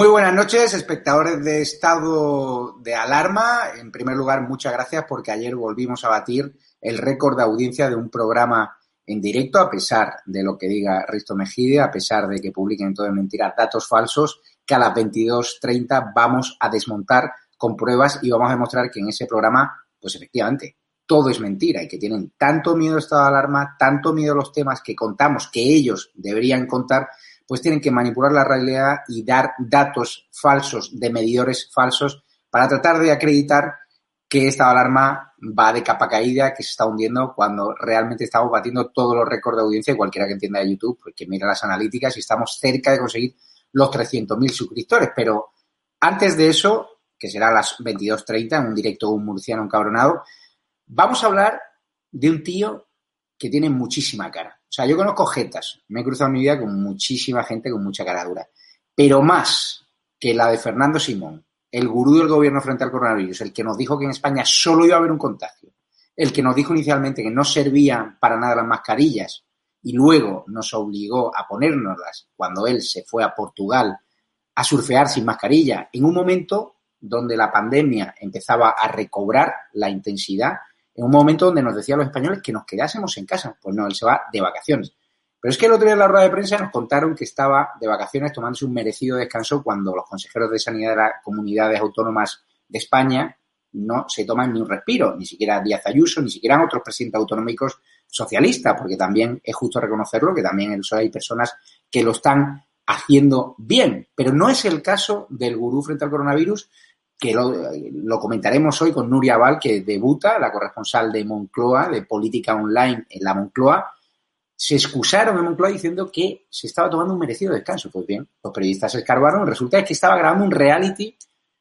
Muy buenas noches, espectadores de estado de alarma. En primer lugar, muchas gracias porque ayer volvimos a batir el récord de audiencia de un programa en directo, a pesar de lo que diga Risto Mejide, a pesar de que publiquen todo de mentiras, datos falsos, que a las 22.30 vamos a desmontar con pruebas y vamos a demostrar que en ese programa, pues efectivamente, todo es mentira y que tienen tanto miedo estado de alarma, tanto miedo a los temas que contamos que ellos deberían contar, pues tienen que manipular la realidad y dar datos falsos de medidores falsos para tratar de acreditar que esta alarma va de capa caída, que se está hundiendo cuando realmente estamos batiendo todos los récords de audiencia, cualquiera que entienda de YouTube, pues que mira las analíticas y estamos cerca de conseguir los 300.000 suscriptores. Pero antes de eso, que será a las 22.30, en un directo un murciano encabronado, vamos a hablar de un tío que tiene muchísima cara. O sea, yo conozco jetas, me he cruzado en mi vida con muchísima gente con mucha cara dura, pero más que la de Fernando Simón, el gurú del gobierno frente al coronavirus, el que nos dijo que en España solo iba a haber un contagio, el que nos dijo inicialmente que no servían para nada las mascarillas y luego nos obligó a ponérnoslas cuando él se fue a Portugal a surfear sin mascarilla, en un momento donde la pandemia empezaba a recobrar la intensidad en un momento donde nos decían los españoles que nos quedásemos en casa. Pues no, él se va de vacaciones. Pero es que el otro día en la rueda de prensa nos contaron que estaba de vacaciones tomándose un merecido descanso cuando los consejeros de sanidad de las comunidades autónomas de España no se toman ni un respiro, ni siquiera Díaz Ayuso, ni siquiera otros presidentes autonómicos socialistas, porque también es justo reconocerlo que también en hay personas que lo están haciendo bien. Pero no es el caso del gurú frente al coronavirus, que lo, comentaremos hoy con Nuria Val, que debuta, la corresponsal de Moncloa, de política online en la Moncloa. Se excusaron en Moncloa diciendo que se estaba tomando un merecido descanso. Pues bien, los periodistas se escarbaron. Resulta que estaba grabando un reality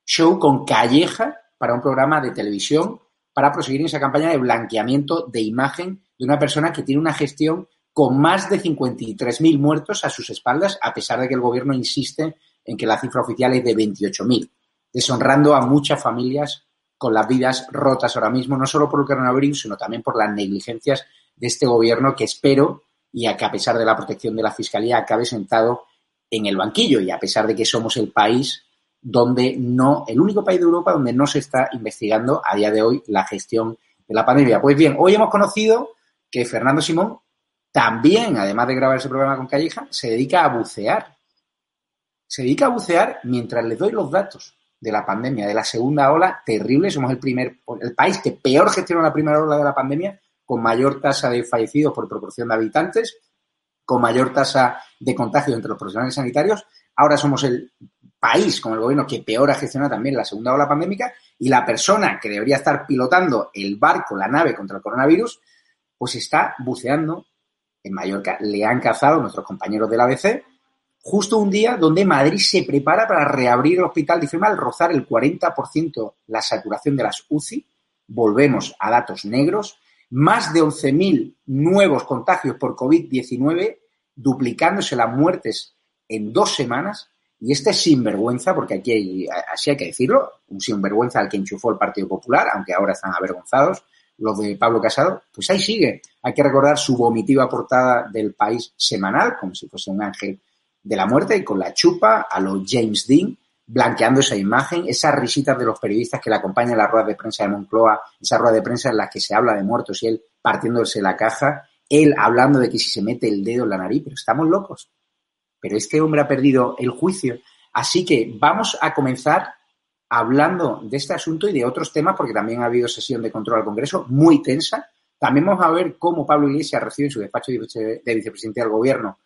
show con Calleja para un programa de televisión para proseguir en esa campaña de blanqueamiento de imagen de una persona que tiene una gestión con más de 53.000 muertos a sus espaldas, a pesar de que el gobierno insiste en que la cifra oficial es de 28.000 deshonrando a muchas familias con las vidas rotas ahora mismo, no solo por el coronavirus, sino también por las negligencias de este gobierno que espero y a que a pesar de la protección de la Fiscalía acabe sentado en el banquillo y a pesar de que somos el país donde no, el único país de Europa donde no se está investigando a día de hoy la gestión de la pandemia. Pues bien, hoy hemos conocido que Fernando Simón también, además de grabar ese programa con Calleja, se dedica a bucear. Se dedica a bucear mientras le doy los datos de la pandemia, de la segunda ola terrible. Somos el primer, el país que peor gestiona la primera ola de la pandemia, con mayor tasa de fallecidos por proporción de habitantes, con mayor tasa de contagio entre los profesionales sanitarios. Ahora somos el país con el gobierno que peor ha gestionado también la segunda ola pandémica y la persona que debería estar pilotando el barco, la nave contra el coronavirus, pues está buceando en Mallorca. Le han cazado nuestros compañeros del ABC justo un día donde Madrid se prepara para reabrir el hospital de al rozar el 40% la saturación de las UCI. Volvemos a datos negros. Más de 11.000 nuevos contagios por COVID-19, duplicándose las muertes en dos semanas. Y este sinvergüenza, porque aquí hay, así hay que decirlo, un sinvergüenza al que enchufó el Partido Popular, aunque ahora están avergonzados, los de Pablo Casado, pues ahí sigue. Hay que recordar su vomitiva portada del país semanal, como si fuese un ángel de la muerte, y con la chupa a los James Dean, blanqueando esa imagen, esas risitas de los periodistas que le acompañan en la rueda de prensa de Moncloa, esa rueda de prensa en la que se habla de muertos y él partiéndose la caja, él hablando de que si se mete el dedo en la nariz, pero estamos locos pero este hombre ha perdido el juicio. Así que vamos a comenzar hablando de este asunto y de otros temas, porque también ha habido sesión de control al Congreso muy tensa. También vamos a ver cómo Pablo Iglesias recibe en su despacho de vicepresidente del Gobierno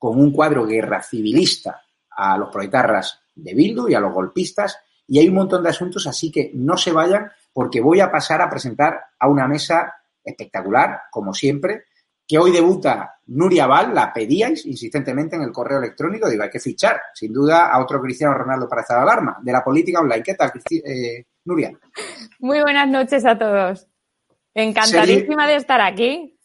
con un cuadro guerra civilista a los proetarras de Bildu y a los golpistas. Y hay un montón de asuntos, así que no se vayan, porque voy a pasar a presentar a una mesa espectacular, como siempre, que hoy debuta Nuria Val, la pedíais insistentemente en el correo electrónico, digo, hay que fichar, sin duda, a otro Cristiano Ronaldo para estar alarma, de la política online. ¿Qué tal, eh, Nuria? Muy buenas noches a todos. Encantadísima de estar aquí.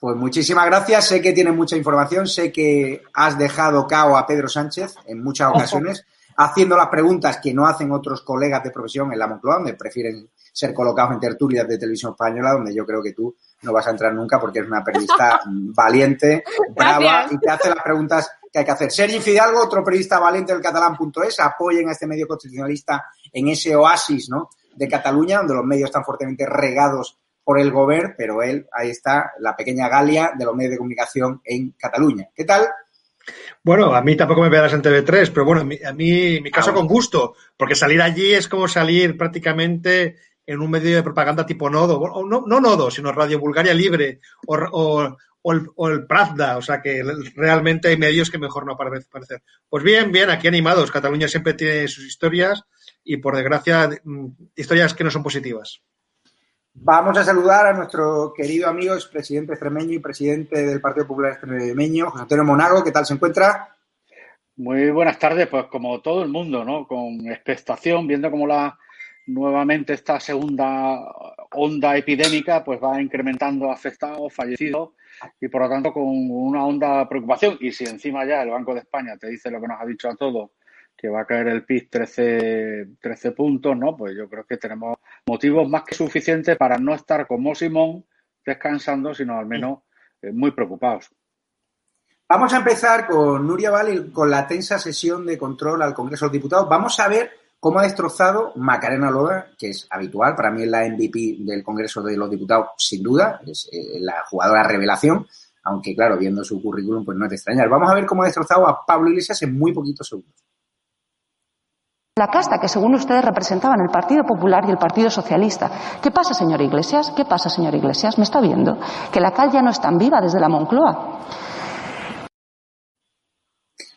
Pues muchísimas gracias. Sé que tienes mucha información, sé que has dejado cao a Pedro Sánchez en muchas ocasiones, haciendo las preguntas que no hacen otros colegas de profesión en la Moncloa, donde prefieren ser colocados en tertulias de televisión española, donde yo creo que tú no vas a entrar nunca porque es una periodista valiente, brava y te hace las preguntas que hay que hacer. Sergi Fidalgo, otro periodista valiente del catalán.es, apoyen a este medio constitucionalista en ese oasis ¿no? de Cataluña, donde los medios están fuertemente regados por el gobierno, pero él, ahí está, la pequeña Galia de los medios de comunicación en Cataluña. ¿Qué tal? Bueno, a mí tampoco me verás en TV3, pero bueno, a mí, mi caso ah, con gusto, porque salir allí es como salir prácticamente en un medio de propaganda tipo Nodo, o no, no Nodo, sino Radio Bulgaria Libre o, el, o, el, Pravda, o sea que realmente hay medios que mejor no aparecer. Pues bien, bien, aquí animados. Cataluña siempre tiene sus historias y por desgracia mm, historias que no son positivas. Vamos a saludar a nuestro querido amigo, expresidente extremeño y presidente del Partido Popular Extremeño, José Antonio Monago. ¿Qué tal se encuentra? Muy buenas tardes, pues como todo el mundo, ¿no? Con expectación, viendo cómo la nuevamente esta segunda onda epidémica pues va incrementando afectados, fallecidos y por lo tanto con una onda preocupación. Y si encima ya el Banco de España te dice lo que nos ha dicho a todos, que va a caer el PIB 13, 13 puntos, ¿no? Pues yo creo que tenemos motivos más que suficientes para no estar como Simón descansando, sino al menos eh, muy preocupados. Vamos a empezar con Nuria Val con la tensa sesión de control al Congreso de los Diputados. Vamos a ver ¿Cómo ha destrozado Macarena Loda, que es habitual? Para mí es la MVP del Congreso de los Diputados, sin duda, es eh, la jugadora revelación, aunque claro, viendo su currículum, pues no es de extrañar. Vamos a ver cómo ha destrozado a Pablo Iglesias en muy poquitos segundos. La casta que según ustedes representaban el Partido Popular y el Partido Socialista. ¿Qué pasa, señor Iglesias? ¿Qué pasa, señor Iglesias? ¿Me está viendo? Que la cal ya no es tan viva desde la Moncloa.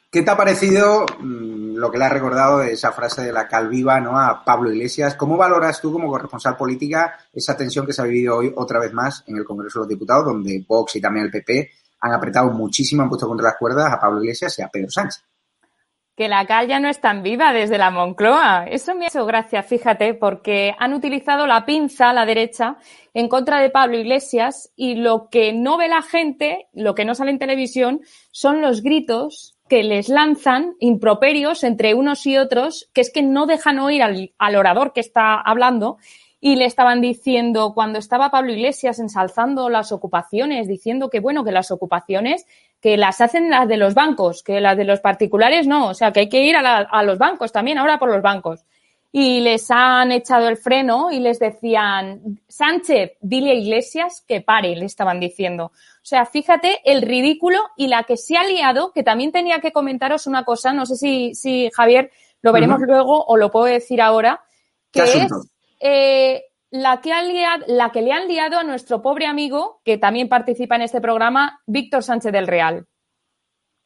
¿Qué te ha parecido mm, lo que le ha recordado de esa frase de la calviva ¿no? a Pablo Iglesias? ¿Cómo valoras tú como corresponsal política esa tensión que se ha vivido hoy otra vez más en el Congreso de los Diputados, donde Vox y también el PP han apretado muchísimo, han puesto contra las cuerdas a Pablo Iglesias y a Pedro Sánchez? Que la cal ya no es tan viva desde la Moncloa. Eso me ha hecho gracia, fíjate, porque han utilizado la pinza a la derecha en contra de Pablo Iglesias y lo que no ve la gente, lo que no sale en televisión, son los gritos que les lanzan improperios entre unos y otros, que es que no dejan oír al, orador que está hablando y le estaban diciendo cuando estaba Pablo Iglesias ensalzando las ocupaciones, diciendo que bueno, que las ocupaciones que las hacen las de los bancos, que las de los particulares no, o sea, que hay que ir a, a los bancos también, ahora por los bancos. y les han echado el freno y les decían, Sánchez, dile a Iglesias que pare, le estaban diciendo. O sea, fíjate el ridículo y la que se ha liado, que también tenía que comentaros una cosa, no sé si, si Javier lo veremos luego o lo puedo decir ahora, que es eh, la, que la que le han liado a nuestro pobre amigo, que también participa en este programa, Víctor Sánchez del Real.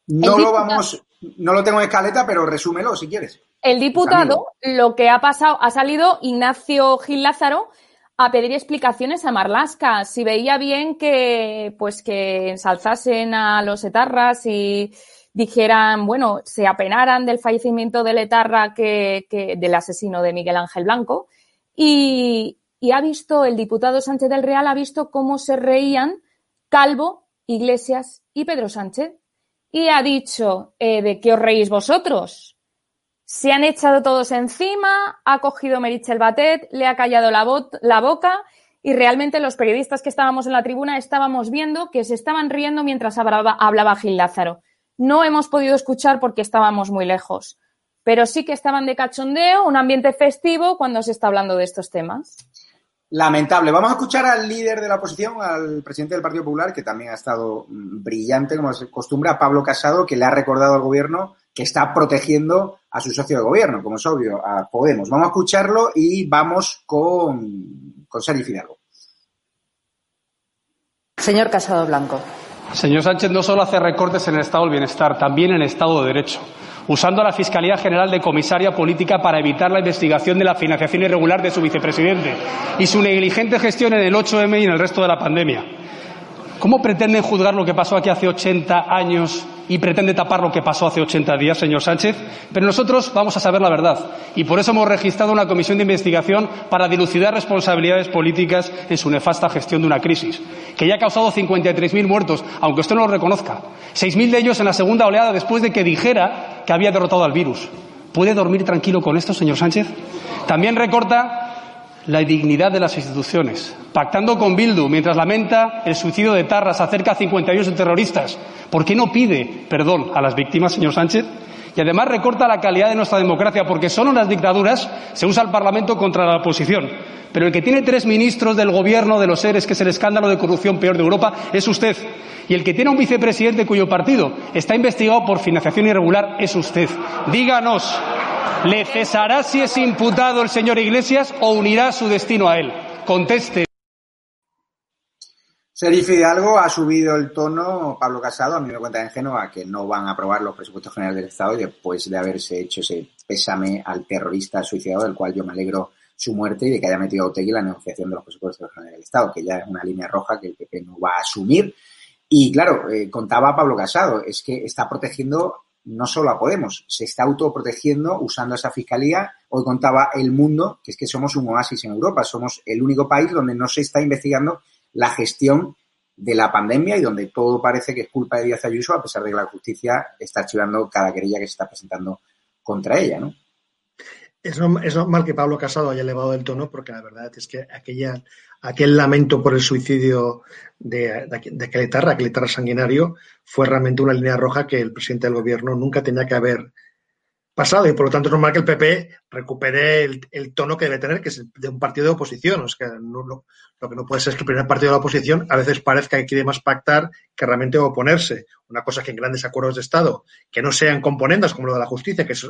No lo vamos, no lo tengo en escaleta, pero resúmelo si quieres. El diputado, lo que ha pasado, ha salido Ignacio Gil Lázaro a pedir explicaciones a Marlasca. Si veía bien que, pues, que ensalzasen a los etarras y dijeran, bueno, se apenaran del fallecimiento del etarra que, que del asesino de Miguel Ángel Blanco. Y, y ha visto, el diputado Sánchez del Real ha visto cómo se reían Calvo, Iglesias y Pedro Sánchez. Y ha dicho, eh, ¿de qué os reís vosotros? Se han echado todos encima, ha cogido Merichel Batet, le ha callado la, boca y realmente los periodistas que estábamos en la tribuna estábamos viendo que se estaban riendo mientras hablaba Gil Lázaro. No hemos podido escuchar porque estábamos muy lejos, pero sí que estaban de cachondeo, un ambiente festivo cuando se está hablando de estos temas. Lamentable. Vamos a escuchar al líder de la oposición, al presidente del Partido Popular, que también ha estado mm, brillante, como se acostumbra, Pablo Casado, que le ha recordado al gobierno que está protegiendo a su socio de gobierno, como es obvio, a Podemos. Vamos a escucharlo y vamos con, con Sergio Fidalgo. Señor Casado Blanco. Señor Sánchez no solo hace recortes en el estado del bienestar, también en el estado de derecho usando a la Fiscalía General de Comisaria Política para evitar la investigación de la financiación irregular de su vicepresidente y su negligente gestión en el 8M y en el resto de la pandemia. ¿Cómo pretenden juzgar lo que pasó aquí hace 80 años y pretende tapar lo que pasó hace 80 días, señor Sánchez? Pero nosotros vamos a saber la verdad y por eso hemos registrado una comisión de investigación para dilucidar responsabilidades políticas en su nefasta gestión de una crisis, que ya ha causado 53.000 muertos, aunque usted no lo reconozca. 6.000 de ellos en la segunda oleada después de que dijera que había derrotado al virus. ¿Puede dormir tranquilo con esto, señor Sánchez? También recorta la dignidad de las instituciones, pactando con Bildu mientras lamenta el suicidio de Tarras a 52 terroristas. ¿Por qué no pide perdón a las víctimas, señor Sánchez? Y además recorta la calidad de nuestra democracia, porque solo en las dictaduras se usa el Parlamento contra la oposición. Pero el que tiene tres ministros del gobierno de los seres, que es el escándalo de corrupción peor de Europa, es usted. Y el que tiene un vicepresidente cuyo partido está investigado por financiación irregular es usted. Díganos, ¿Le cesará si es imputado el señor Iglesias o unirá su destino a él? Conteste. Serif Hidalgo ha subido el tono, Pablo Casado, a mí me cuenta en Génova que no van a aprobar los presupuestos generales del Estado después de haberse hecho ese pésame al terrorista suicidado, del cual yo me alegro su muerte y de que haya metido a Otegui la negociación de los presupuestos generales del Estado, que ya es una línea roja que el PP no va a asumir. Y claro, eh, contaba Pablo Casado, es que está protegiendo no solo a Podemos, se está autoprotegiendo usando esa fiscalía. Hoy contaba El Mundo, que es que somos un oasis en Europa, somos el único país donde no se está investigando la gestión de la pandemia y donde todo parece que es culpa de Díaz Ayuso, a pesar de que la justicia está archivando cada querella que se está presentando contra ella, ¿no? Es, normal que Pablo Casado haya elevado el tono porque la verdad es que aquella, aquel lamento por el suicidio de, de, de aquel etarra, aquel etarra sanguinario, fue realmente una línea roja que el presidente del gobierno nunca tenía que haber pasado y por lo tanto es normal que el PP recupere el, tono que debe tener, que es de un partido de oposición. que no, lo, que no puede ser es que el primer partido de la oposición a veces parezca que quiere más pactar que realmente oponerse. Una cosa que en grandes acuerdos de Estado, que no sean componendas como lo de la justicia, que es,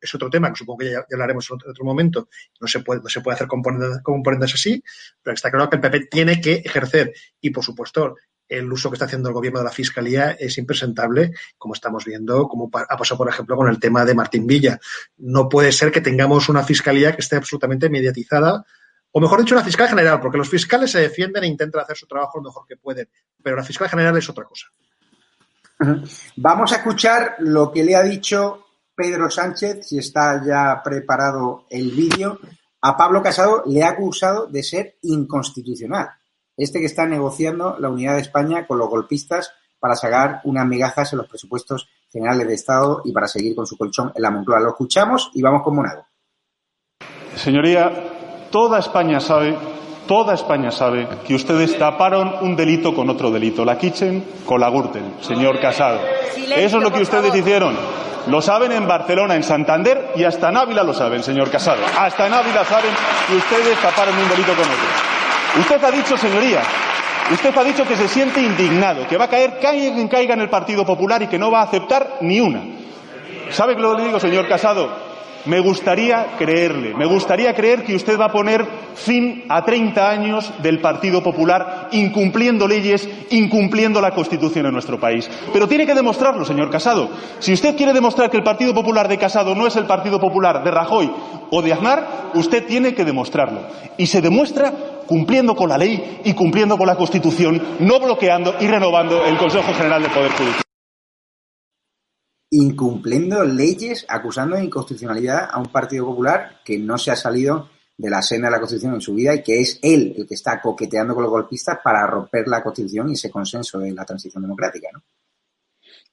es, otro tema que supongo que ya, hablaremos en otro, momento, no se puede, no se puede hacer componentes, componentes así, pero está claro que el PP tiene que ejercer y, por supuesto, el uso que está haciendo el gobierno de la fiscalía es impresentable, como estamos viendo, como ha pasado, por ejemplo, con el tema de Martín Villa. No puede ser que tengamos una fiscalía que esté absolutamente mediatizada, o mejor dicho, una fiscal general, porque los fiscales se defienden e intentan hacer su trabajo lo mejor que pueden, pero la fiscal general es otra cosa. Vamos a escuchar lo que le ha dicho Pedro Sánchez, si está ya preparado el vídeo. A Pablo Casado le ha acusado de ser inconstitucional este que está negociando la unidad de España con los golpistas para sacar unas migajas en los presupuestos generales de Estado y para seguir con su colchón en la Moncloa. Lo escuchamos y vamos con Monado. Señoría, toda España sabe, toda España sabe que ustedes taparon un delito con otro delito, la Kitchen con la Gürtel, señor Casado. Eso es lo que ustedes hicieron. Lo saben en Barcelona, en Santander y hasta en Ávila lo saben, señor Casado. Hasta en Ávila saben que ustedes taparon un delito con otro. Usted ha dicho, señoría, usted ha dicho que se siente indignado, que va a caer quien caiga en el Partido Popular y que no va a aceptar ni una. ¿Sabe lo que le digo, señor Casado? Me gustaría creerle, me gustaría creer que usted va a poner fin a 30 años del Partido Popular incumpliendo leyes, incumpliendo la Constitución en nuestro país. Pero tiene que demostrarlo, señor Casado. Si usted quiere demostrar que el Partido Popular de Casado no es el Partido Popular de Rajoy o de Aznar, usted tiene que demostrarlo. Y se demuestra cumpliendo con la ley y cumpliendo con la Constitución, no bloqueando y renovando el Consejo General del Poder Judicial incumpliendo leyes, acusando de inconstitucionalidad a un Partido Popular que no se ha salido de la senda de la Constitución en su vida y que es él el que está coqueteando con los golpistas para romper la Constitución y ese consenso de la transición democrática, ¿no?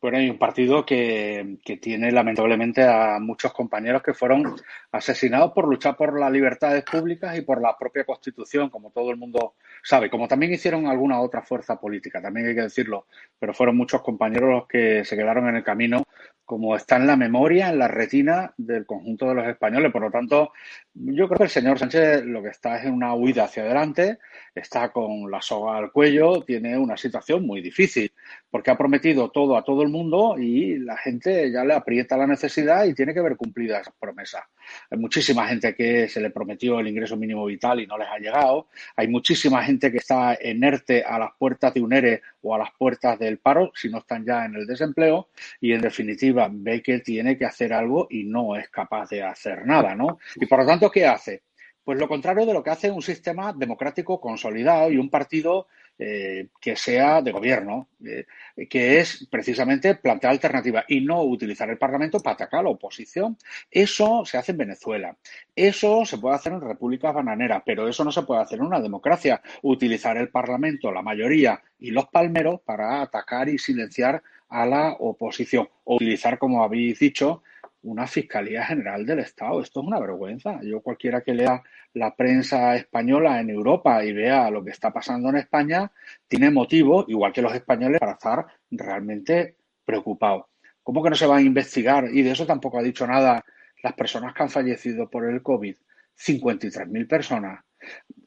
Bueno, hay un partido que, que, tiene lamentablemente a muchos compañeros que fueron asesinados por luchar por las libertades públicas y por la propia Constitución, como todo el mundo sabe, como también hicieron alguna otra fuerza política, también hay que decirlo, pero fueron muchos compañeros los que se quedaron en el camino como está en la memoria, en la retina del conjunto de los españoles. Por lo tanto, yo creo que el señor Sánchez lo que está es en una huida hacia adelante, está con la soga al cuello, tiene una situación muy difícil, porque ha prometido todo a todo el mundo y la gente ya le aprieta la necesidad y tiene que ver cumplida esas promesas. Hay muchísima gente que se le prometió el ingreso mínimo vital y no les ha llegado. Hay muchísima gente que está enerte a las puertas de un ERE o a las puertas del paro, si no están ya en el desempleo. Y en definitiva, ve que tiene que hacer algo y no es capaz de hacer nada, ¿no? Y por lo tanto, ¿qué hace? Pues lo contrario de lo que hace un sistema democrático consolidado y un partido eh, que sea de gobierno, eh, que es precisamente plantear alternativas y no utilizar el Parlamento para atacar a la oposición. Eso se hace en Venezuela. Eso se puede hacer en repúblicas bananeras, pero eso no se puede hacer en una democracia. Utilizar el Parlamento, la mayoría y los palmeros para atacar y silenciar a la oposición. O utilizar, como habéis dicho, una Fiscalía General del Estado. Esto es una vergüenza. Yo cualquiera que lea la prensa española en Europa y vea lo que está pasando en España, tiene motivo, igual que los españoles, para estar realmente preocupados. ¿Cómo que no se va a investigar? Y de eso tampoco ha dicho nada las personas que han fallecido por el COVID. 53.000 personas.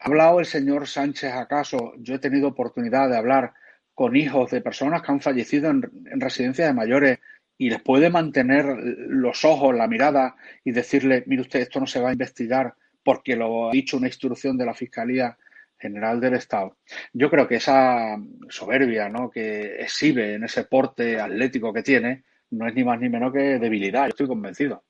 ¿Ha hablado el señor Sánchez acaso? Yo he tenido oportunidad de hablar con hijos de personas que han fallecido en, en residencias de mayores y les puede mantener los ojos, la mirada y decirle, mire usted, esto no se va a investigar porque lo ha dicho una instrucción de la Fiscalía General del Estado. Yo creo que esa soberbia ¿no? que exhibe en ese porte atlético que tiene no es ni más ni menos que debilidad, yo estoy convencido.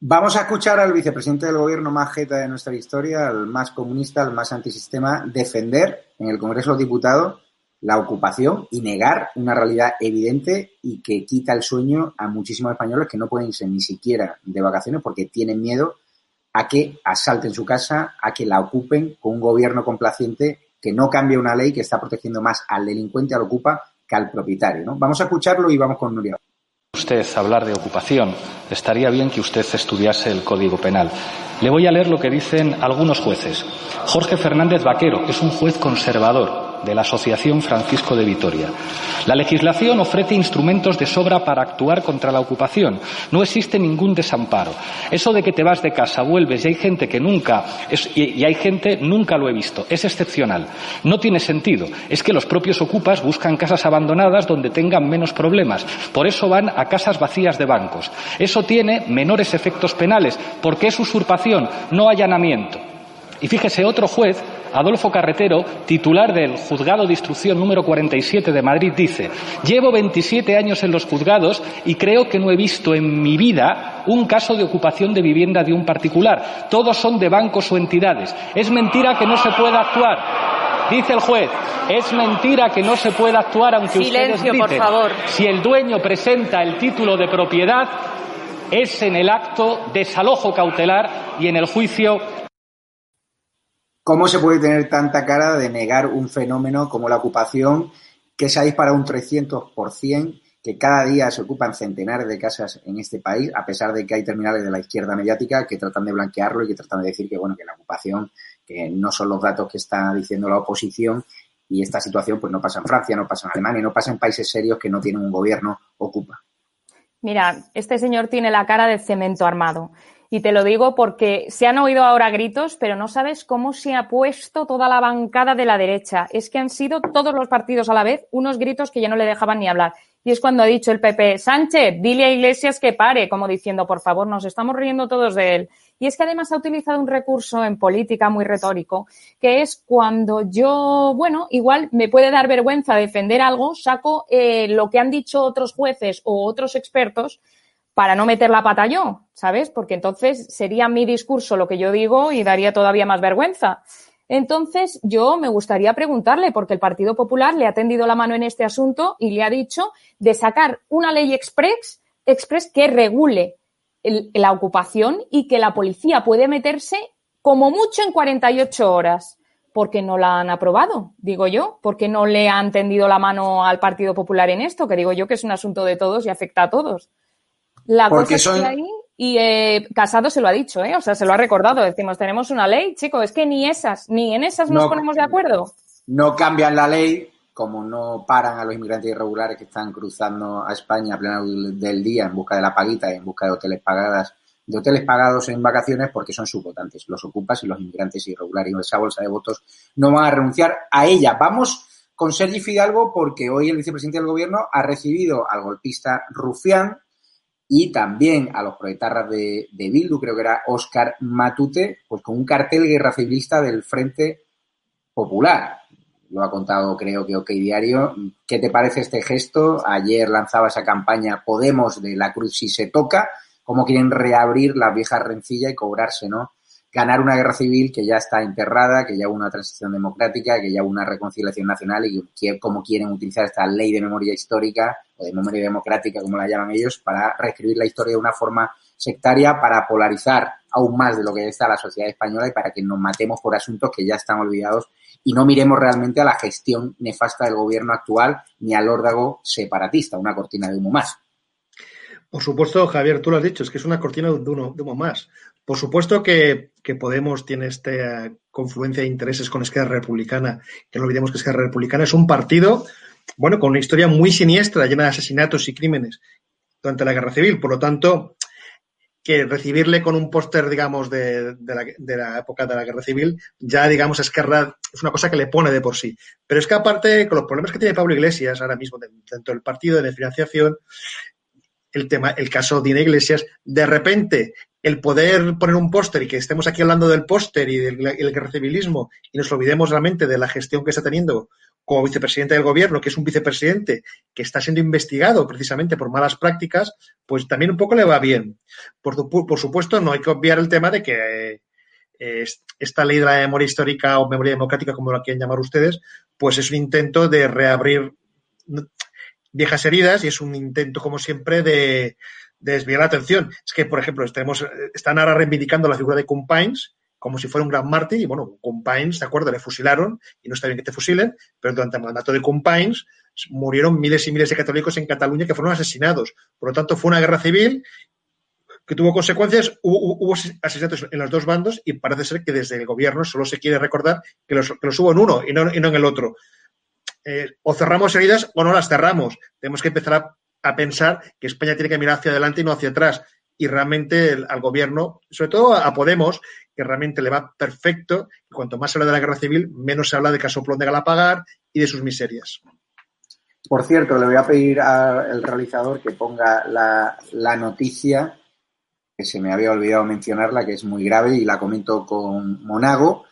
Vamos a escuchar al vicepresidente del gobierno más jeta de nuestra historia, al más comunista, al más antisistema, defender en el Congreso de los Diputados la ocupación y negar una realidad evidente y que quita el sueño a muchísimos españoles que no pueden irse ni siquiera de vacaciones porque tienen miedo a que asalten su casa, a que la ocupen con un gobierno complaciente que no cambia una ley que está protegiendo más al delincuente, al ocupa, que al propietario. ¿no? Vamos a escucharlo y vamos con Nuria. Usted hablar de ocupación, estaría bien que usted estudiase el Código Penal. Le voy a leer lo que dicen algunos jueces. Jorge Fernández Vaquero es un juez conservador de la Asociación Francisco de Vitoria. La legislación ofrece instrumentos de sobra para actuar contra la ocupación. No existe ningún desamparo. Eso de que te vas de casa, vuelves y hay gente que nunca, y hay gente, nunca lo he visto. Es excepcional. No tiene sentido. Es que los propios ocupas buscan casas abandonadas donde tengan menos problemas. Por eso van a casas vacías de bancos. Eso tiene menores efectos penales porque es usurpación, no allanamiento. Y fíjese, otro juez Adolfo Carretero, titular del Juzgado de Instrucción número 47 de Madrid, dice, llevo 27 años en los juzgados y creo que no he visto en mi vida un caso de ocupación de vivienda de un particular. Todos son de bancos o entidades. Es mentira que no se pueda actuar. Dice el juez, es mentira que no se pueda actuar aunque Silencio, ustedes por favor. Si el dueño presenta el título de propiedad, es en el acto desalojo cautelar y en el juicio ¿Cómo se puede tener tanta cara de negar un fenómeno como la ocupación que se ha disparado un 300%, que cada día se ocupan centenares de casas en este país, a pesar de que hay terminales de la izquierda mediática que tratan de blanquearlo y que tratan de decir que, bueno, que la ocupación, que no son los datos que está diciendo la oposición y esta situación pues no pasa en Francia, no pasa en Alemania, no pasa en países serios que no tienen un gobierno ocupa. Mira, este señor tiene la cara de cemento armado. Y te lo digo porque se han oído ahora gritos, pero no sabes cómo se ha puesto toda la bancada de la derecha. Es que han sido todos los partidos a la vez unos gritos que ya no le dejaban ni hablar. Y es cuando ha dicho el PP, Sánchez, dile a Iglesias que pare, como diciendo, por favor, nos estamos riendo todos de él. Y es que además ha utilizado un recurso en política muy retórico, que es cuando yo, bueno, igual me puede dar vergüenza defender algo, saco eh, lo que han dicho otros jueces o otros expertos para no meter la pata yo, ¿sabes? Porque entonces sería mi discurso lo que yo digo y daría todavía más vergüenza. Entonces, yo me gustaría preguntarle, porque el Partido Popular le ha tendido la mano en este asunto y le ha dicho de sacar una ley express, que regule la ocupación y que la policía puede meterse como mucho en 48 horas. porque no la han aprobado? Digo yo. porque no le han tendido la mano al Partido Popular en esto? Que digo yo que es un asunto de todos y afecta a todos. La cosa son... que ahí, y eh, Casado se lo ha dicho, ¿eh? O sea, se lo ha recordado. Decimos, tenemos una ley, chicos, es que ni esas, ni en esas nos ponemos de acuerdo. No cambian la ley, como no paran a los inmigrantes irregulares que están cruzando a España a pleno del día en busca de la paguita y en busca de hoteles pagadas, de hoteles pagados en vacaciones porque son sus votantes, los ocupas y los inmigrantes irregulares. Y esa bolsa de votos no van a renunciar a ella. Vamos con Sergi Fidalgo porque hoy el vicepresidente del gobierno ha recibido al golpista Rufián, y también a los proetarras de, Bildu, creo que era Óscar Matute, pues con un cartel guerra civilista del Frente Popular. Lo ha contado creo que OK Diario. ¿Qué te parece este gesto? Ayer lanzaba esa campaña Podemos de la Cruz si se toca, cómo quieren reabrir la vieja rencilla y cobrarse, ¿no? ganar una guerra civil que ya está enterrada, que ya hubo una transición democrática, que ya hubo una reconciliación nacional y que cómo quieren utilizar esta ley de memoria histórica de memoria democrática, como la llaman ellos, para reescribir la historia de una forma sectaria, para polarizar aún más de lo que está la sociedad española y para que nos matemos por asuntos que ya están olvidados y no miremos realmente a la gestión nefasta del gobierno actual ni al órdago separatista, una cortina de humo más. Por supuesto, Javier, tú lo has dicho, es que es una cortina de humo más. Por supuesto que, Podemos tiene esta confluencia de intereses con Esquerra Republicana, que no olvidemos que Esquerra Republicana es un partido, bueno, con una historia muy siniestra, llena de asesinatos y crímenes durante la Guerra Civil. Por lo tanto, que recibirle con un póster, digamos, de, la, época de la Guerra Civil, ya, digamos, es una cosa que le pone de por sí. Pero es que aparte, con los problemas que tiene Pablo Iglesias ahora mismo dentro del partido de financiación, el tema, el caso de Iglesias, de repente el poder poner un póster y que estemos aquí hablando del póster y del el civilismo y nos olvidemos realmente de la gestión que está teniendo como vicepresidente del gobierno, que es un vicepresidente que está siendo investigado precisamente por malas prácticas, pues también un poco le va bien. Por, supuesto, no hay que obviar el tema de que eh, esta ley de la memoria histórica o memoria democrática, como la quieren llamar ustedes, pues es un intento de reabrir viejas heridas y es un intento, como siempre, de, desviar la atención. Es que, por ejemplo, estamos, están ahora reivindicando la figura de Compines como si fuera un gran mártir y, bueno, Compines, de acuerdo, le fusilaron y no está bien que te fusilen, pero durante el mandato de Compines murieron miles y miles de católicos en Cataluña que fueron asesinados. Por lo tanto, fue una guerra civil que tuvo consecuencias, hubo, asesinatos en los dos bandos y parece ser que desde el gobierno solo se quiere recordar que los, hubo en uno y no, y no en el otro. Eh, o cerramos heridas o no las cerramos. Tenemos que empezar a, pensar que España tiene que mirar hacia adelante y no hacia atrás. Y realmente al gobierno, sobre todo a, Podemos, que realmente le va perfecto, y cuanto más se habla de la guerra civil, menos se habla de Casoplón de Galapagar y de sus miserias. Por cierto, le voy a pedir al realizador que ponga la, la noticia, que se me había olvidado mencionarla, que es muy grave y la comento con Monago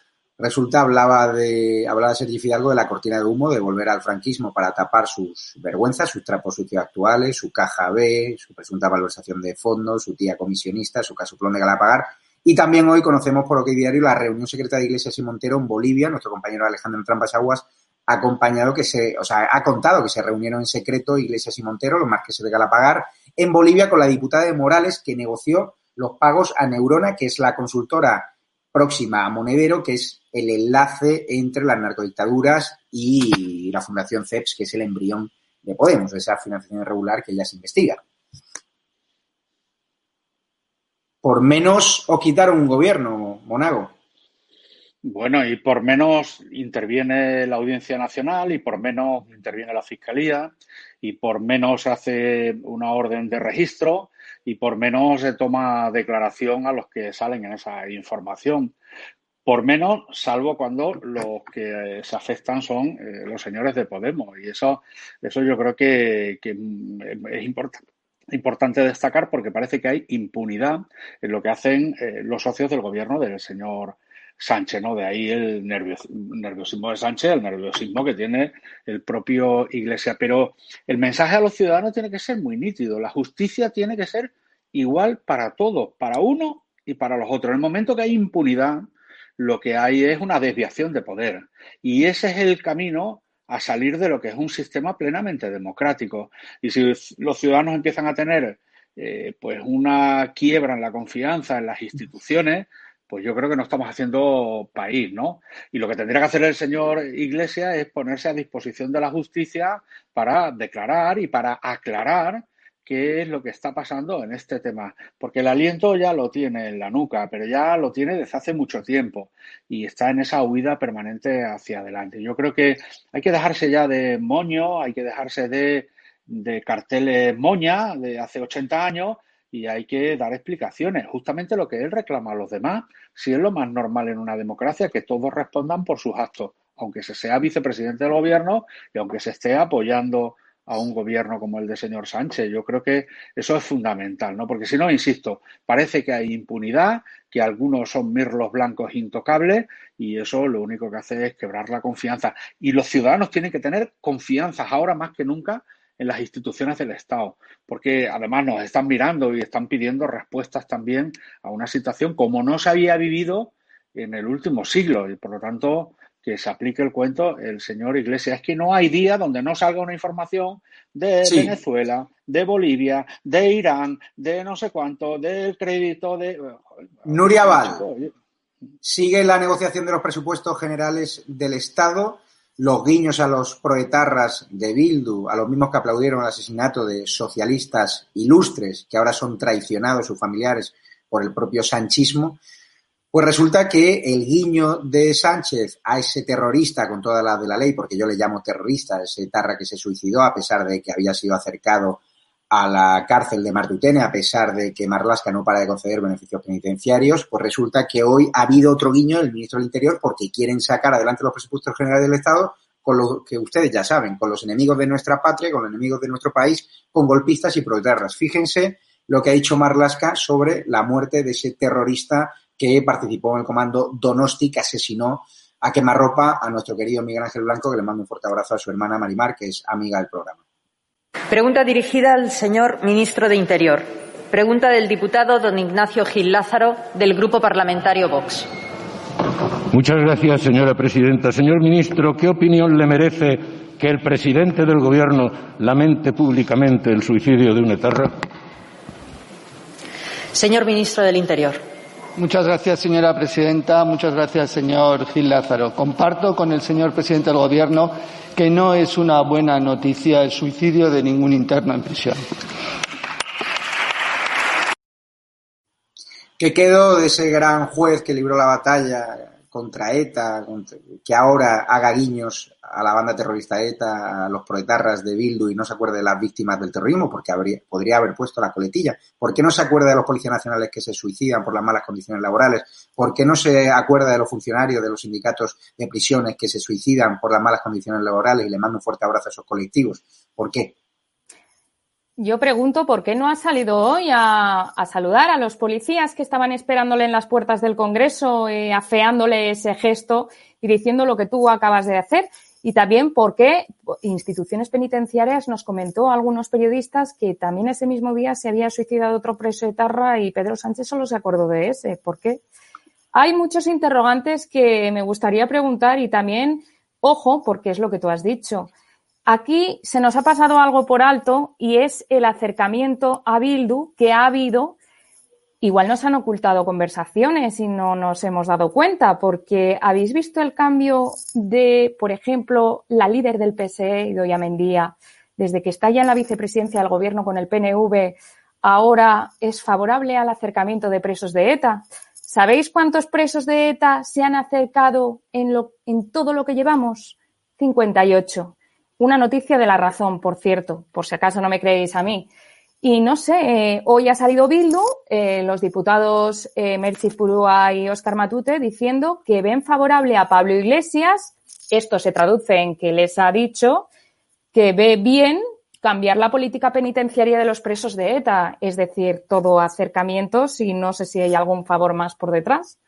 Resulta, hablaba de, hablaba Sergi Fidalgo de la cortina de humo, de volver al franquismo para tapar sus vergüenzas, sus trapos sucios actuales, su caja B, su presunta valorización de fondos, su tía comisionista, su caso plón de Galapagar. Y también hoy conocemos por OK Diario la reunión secreta de Iglesias y Montero en Bolivia. Nuestro compañero Alejandro Trampas Aguas ha acompañado que se, o sea, ha contado que se reunieron en secreto Iglesias y Montero, los marqueses de Galapagar, en Bolivia con la diputada de Morales que negoció los pagos a Neurona, que es la consultora próxima a Monedero, que es el enlace entre las narcodictaduras y la Fundación CEPS, que es el embrión de Podemos, esa financiación irregular que ya se investiga. Por menos o quitaron un gobierno, Monago. Bueno, y por menos interviene la Audiencia Nacional y por menos interviene la Fiscalía y por menos hace una orden de registro y por menos se toma declaración a los que salen en esa información. Por menos, salvo cuando los que se afectan son eh, los señores de Podemos. Y eso, eso yo creo que, es importante importante destacar porque parece que hay impunidad en lo que hacen eh, los socios del gobierno del señor Sánchez, ¿no? De ahí el nerviosismo de Sánchez, el nerviosismo que tiene el propio Iglesia. Pero el mensaje a los ciudadanos tiene que ser muy nítido. La justicia tiene que ser igual para todos, para uno y para los otros. En el momento que hay impunidad, lo que hay es una desviación de poder. Y ese es el camino a salir de lo que es un sistema plenamente democrático. Y si los ciudadanos empiezan a tener eh, pues una quiebra en la confianza en las instituciones, pues yo creo que no estamos haciendo país, ¿no? Y lo que tendría que hacer el señor Iglesias es ponerse a disposición de la justicia para declarar y para aclarar qué es lo que está pasando en este tema. Porque el aliento ya lo tiene en la nuca, pero ya lo tiene desde hace mucho tiempo y está en esa huida permanente hacia adelante. Yo creo que hay que dejarse ya de moño, hay que dejarse de, de carteles moña de hace 80 años y hay que dar explicaciones. Justamente lo que él reclama a los demás, si es lo más normal en una democracia, que todos respondan por sus actos, aunque se sea vicepresidente del gobierno y aunque se esté apoyando a un gobierno como el de señor Sánchez. Yo creo que eso es fundamental, ¿no? Porque si no, insisto, parece que hay impunidad, que algunos son mirlos blancos intocables y eso lo único que hace es quebrar la confianza. Y los ciudadanos tienen que tener confianza ahora más que nunca en las instituciones del Estado, porque además nos están mirando y están pidiendo respuestas también a una situación como no se había vivido en el último siglo y por lo tanto que se aplique el cuento el señor Iglesias. Es que no hay día donde no salga una información de Venezuela, de Bolivia, de Irán, de no sé cuánto, del crédito, de... Nuria Val, sigue la negociación de los presupuestos generales del Estado los guiños a los proetarras de Bildu, a los mismos que aplaudieron el asesinato de socialistas ilustres que ahora son traicionados sus familiares por el propio sanchismo, pues resulta que el guiño de Sánchez a ese terrorista con toda la de la ley, porque yo le llamo terrorista, ese tarra que se suicidó a pesar de que había sido acercado a la cárcel de Martutene, a pesar de que Marlasca no para de conceder beneficios penitenciarios, pues resulta que hoy ha habido otro guiño del ministro del Interior porque quieren sacar adelante los presupuestos generales del Estado con lo que ustedes ya saben, con los enemigos de nuestra patria, con los enemigos de nuestro país, con golpistas y proetarras. Fíjense lo que ha dicho Marlasca sobre la muerte de ese terrorista que participó en el comando Donosti, que asesinó a quemarropa a nuestro querido Miguel Ángel Blanco, que le mando un fuerte abrazo a su hermana Marimar, que es amiga del programa. Pregunta dirigida al señor ministro de Interior. Pregunta del diputado don Ignacio Gil Lázaro, del Grupo Parlamentario Vox. Muchas gracias, señora presidenta. Señor ministro, ¿qué opinión le merece que el presidente del Gobierno lamente públicamente el suicidio de un etarra? Señor ministro del Interior. Muchas gracias, señora presidenta. Muchas gracias, señor Gil Lázaro. Comparto con el señor presidente del Gobierno que no es una buena noticia el suicidio de ningún interno en prisión. ¿Qué quedó de ese gran juez que libró la batalla contra ETA, que ahora haga guiños a la banda terrorista ETA, a los proetarras de Bildu y no se acuerde de las víctimas del terrorismo, porque podría haber puesto la coletilla. ¿Por qué no se acuerda de los policías nacionales que se suicidan por las malas condiciones laborales? ¿Por qué no se acuerda de los funcionarios de los sindicatos de prisiones que se suicidan por las malas condiciones laborales y le mando un fuerte abrazo a esos colectivos? ¿Por qué? Yo pregunto por qué no ha salido hoy a, saludar a los policías que estaban esperándole en las puertas del Congreso, eh, afeándole ese gesto y diciendo lo que tú acabas de hacer. Y también por qué instituciones penitenciarias nos comentó algunos periodistas que también ese mismo día se había suicidado otro preso de Tarra y Pedro Sánchez solo se acordó de ese. ¿Por qué? Hay muchos interrogantes que me gustaría preguntar y también, ojo, porque es lo que tú has dicho. Aquí se nos ha pasado algo por alto y es el acercamiento a Bildu que ha habido. Igual nos han ocultado conversaciones y no nos hemos dado cuenta, porque habéis visto el cambio de, por ejemplo, la líder del PSE, Idoia Mendía, desde que está ya en la vicepresidencia del gobierno con el PNV, ahora es favorable al acercamiento de presos de ETA. ¿Sabéis cuántos presos de ETA se han acercado en, lo, en todo lo que llevamos? 58. Una noticia de la razón, por cierto, por si acaso no me creéis a mí. Y no sé, eh, hoy ha salido Bildu, eh, los diputados eh, Merchi Purúa y Oscar Matute, diciendo que ven favorable a Pablo Iglesias. Esto se traduce en que les ha dicho que ve bien cambiar la política penitenciaria de los presos de ETA, es decir, todo acercamientos y no sé si hay algún favor más por detrás.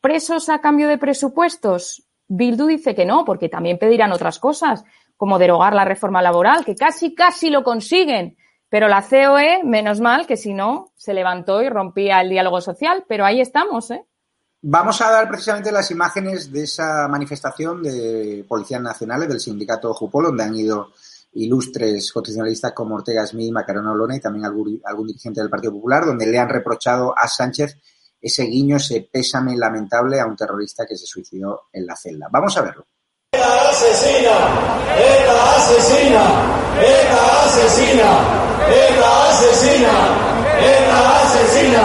¿Presos a cambio de presupuestos? Bildu dice que no, porque también pedirán otras cosas, como derogar la reforma laboral, que casi, casi lo consiguen. Pero la COE, menos mal, que si no, se levantó y rompía el diálogo social, pero ahí estamos, ¿eh? Vamos a dar precisamente las imágenes de esa manifestación de policías nacionales del sindicato Jupol, donde han ido ilustres constitucionalistas como Ortega Smith, Macarena Olona y también algún, algún dirigente del Partido Popular, donde le han reprochado a Sánchez ese guiño, ese pésame lamentable a un terrorista que se suicidó en la celda. Vamos a verlo. ETA asesina, ETA asesina, ETA asesina, ETA asesina, ETA asesina,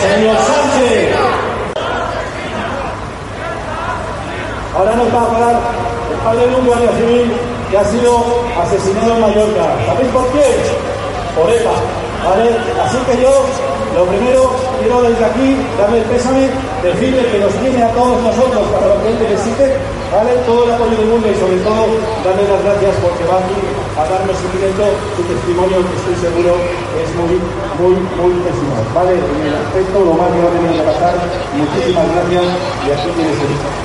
señor Sánchez. Ahora nos va a pagar el padre de un guardia civil que ha sido asesinado en Mallorca. ¿Sabéis por qué? Por ETA. ¿Vale? Así que yo, lo primero, quiero desde aquí darle el pésame, decirle que nos tiene a todos nosotros para lo que él necesite, ¿vale? Todo el apoyo del mundo y sobre todo darle las gracias porque va aquí a darnos directo su testimonio que estoy seguro es muy, muy, muy pésimo. ¿Vale? En el aspecto, lo más que va a tener que pasar, muchísimas gracias y así tiene que ser.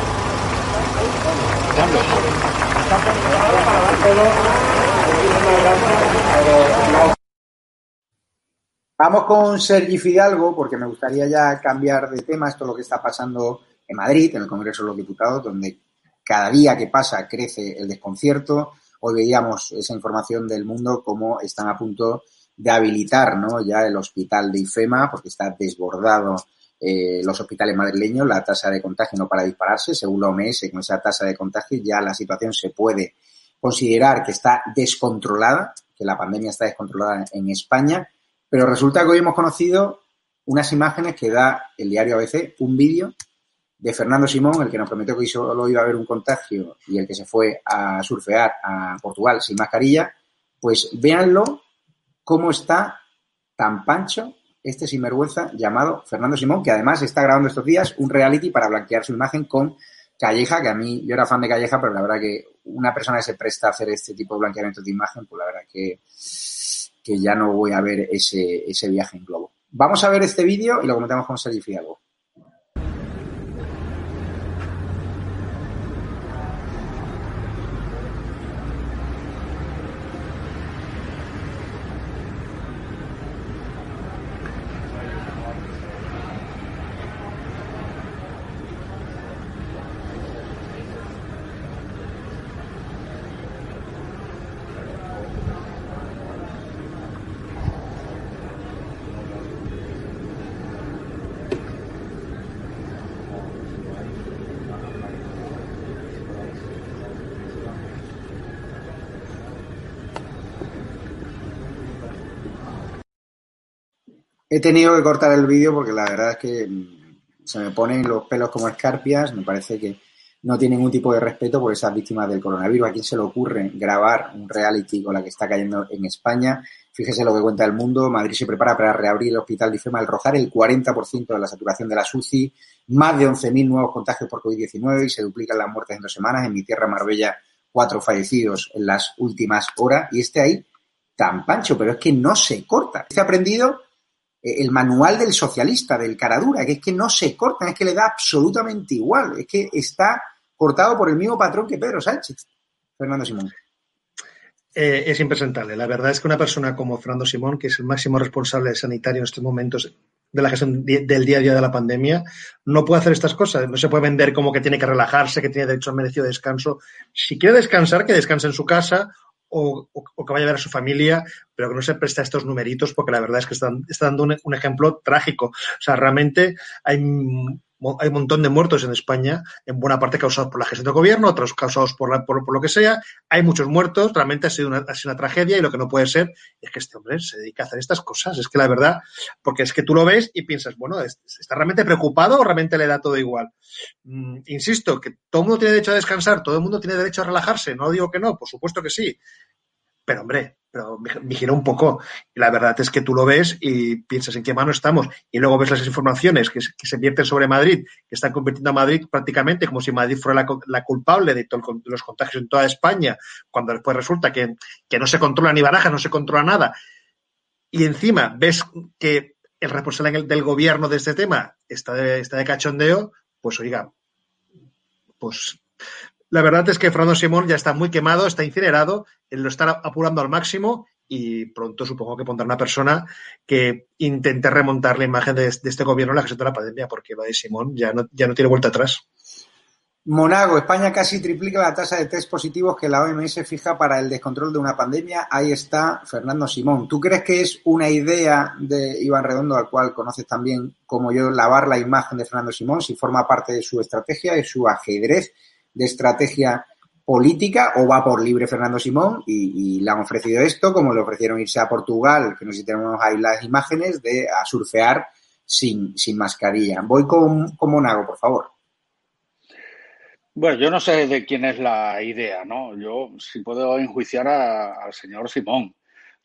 Vamos con Sergi Fidalgo, porque me gustaría ya cambiar de tema. Esto es lo que está pasando en Madrid, en el Congreso de los Diputados, donde cada día que pasa crece el desconcierto. Hoy veíamos esa información del mundo, cómo están a punto de habilitar ¿no? ya el hospital de IFEMA, porque está desbordado eh, los hospitales madrileños, la tasa de contagio no para dispararse, según la OMS, con esa tasa de contagio ya la situación se puede considerar que está descontrolada, que la pandemia está descontrolada en España, pero resulta que hoy hemos conocido unas imágenes que da el diario ABC, un vídeo de Fernando Simón, el que nos prometió que solo iba a haber un contagio y el que se fue a surfear a Portugal sin mascarilla, pues véanlo cómo está tan pancho este sinvergüenza llamado Fernando Simón, que además está grabando estos días un reality para blanquear su imagen con Calleja, que a mí, yo era fan de Calleja, pero la verdad que una persona que se presta a hacer este tipo de blanqueamiento de imagen, pues la verdad que, que ya no voy a ver ese, ese viaje en globo. Vamos a ver este vídeo y lo comentamos con Sergio Fidalgo. He tenido que cortar el vídeo porque la verdad es que mm, se me ponen los pelos como escarpias. Me parece que no tiene ningún tipo de respeto por esas víctimas del coronavirus. ¿A quién se le ocurre grabar un reality con la que está cayendo en España? Fíjese lo que cuenta el mundo. Madrid se prepara para reabrir el hospital de IFEMA al rojar el 40% de la saturación de la SUCI, más de 11.000 nuevos contagios por COVID-19 y se duplican las muertes en dos semanas. En mi tierra, Marbella, cuatro fallecidos en las últimas horas. Y este ahí, tan pancho, pero es que no se corta. Ha aprendido el manual del socialista, del caradura, que es que no se corta, es que le da absolutamente igual, es que está cortado por el mismo patrón que Pedro Sánchez. Fernando Simón. Eh, es impresentable. La verdad es que una persona como Fernando Simón, que es el máximo responsable sanitario en estos momentos de la gestión del día a día de la pandemia, no puede hacer estas cosas. No se puede vender como que tiene que relajarse, que tiene derecho al merecido descanso. Si quiere descansar, que descanse en su casa o, que vaya a ver a su familia, pero que no se presta estos numeritos porque la verdad es que están, está dando un, ejemplo trágico. O sea, realmente hay hay un montón de muertos en España, en buena parte causados por la gestión del gobierno, otros causados por, por, lo que sea. Hay muchos muertos, realmente ha sido, una, ha sido una tragedia y lo que no puede ser es que este hombre se dedique a hacer estas cosas. Es que la verdad, porque es que tú lo ves y piensas, bueno, ¿está realmente preocupado o realmente le da todo igual? Mm, insisto, que todo el mundo tiene derecho a descansar, todo el mundo tiene derecho a relajarse, no digo que no, por supuesto que sí. Pero hombre, pero vigila un poco. Y la verdad es que tú lo ves y piensas en qué mano estamos. Y luego ves las informaciones que, se vierten sobre Madrid, que están convirtiendo a Madrid prácticamente como si Madrid fuera la, culpable de, todos los contagios en toda España, cuando después resulta que, no se controla ni baraja, no se controla nada. Y encima ves que el responsable del gobierno de este tema está está de cachondeo, pues oiga, pues la verdad es que Fernando Simón ya está muy quemado, está incinerado, lo está apurando al máximo y pronto supongo que pondrá una persona que intente remontar la imagen de, este gobierno en la gestión de la pandemia, porque va de Simón ya no, ya no tiene vuelta atrás. Monago, España casi triplica la tasa de test positivos que la OMS fija para el descontrol de una pandemia. Ahí está Fernando Simón. ¿Tú crees que es una idea de Iván Redondo, al cual conoces también como yo, lavar la imagen de Fernando Simón, si forma parte de su estrategia, de su ajedrez? De estrategia política o va por libre Fernando Simón y, le han ofrecido esto, como le ofrecieron irse a Portugal, que no sé si tenemos ahí las imágenes, de a surfear sin, sin mascarilla. Voy con, con Monago, por favor. Bueno, yo no sé de quién es la idea, ¿no? Yo sí puedo enjuiciar al señor Simón.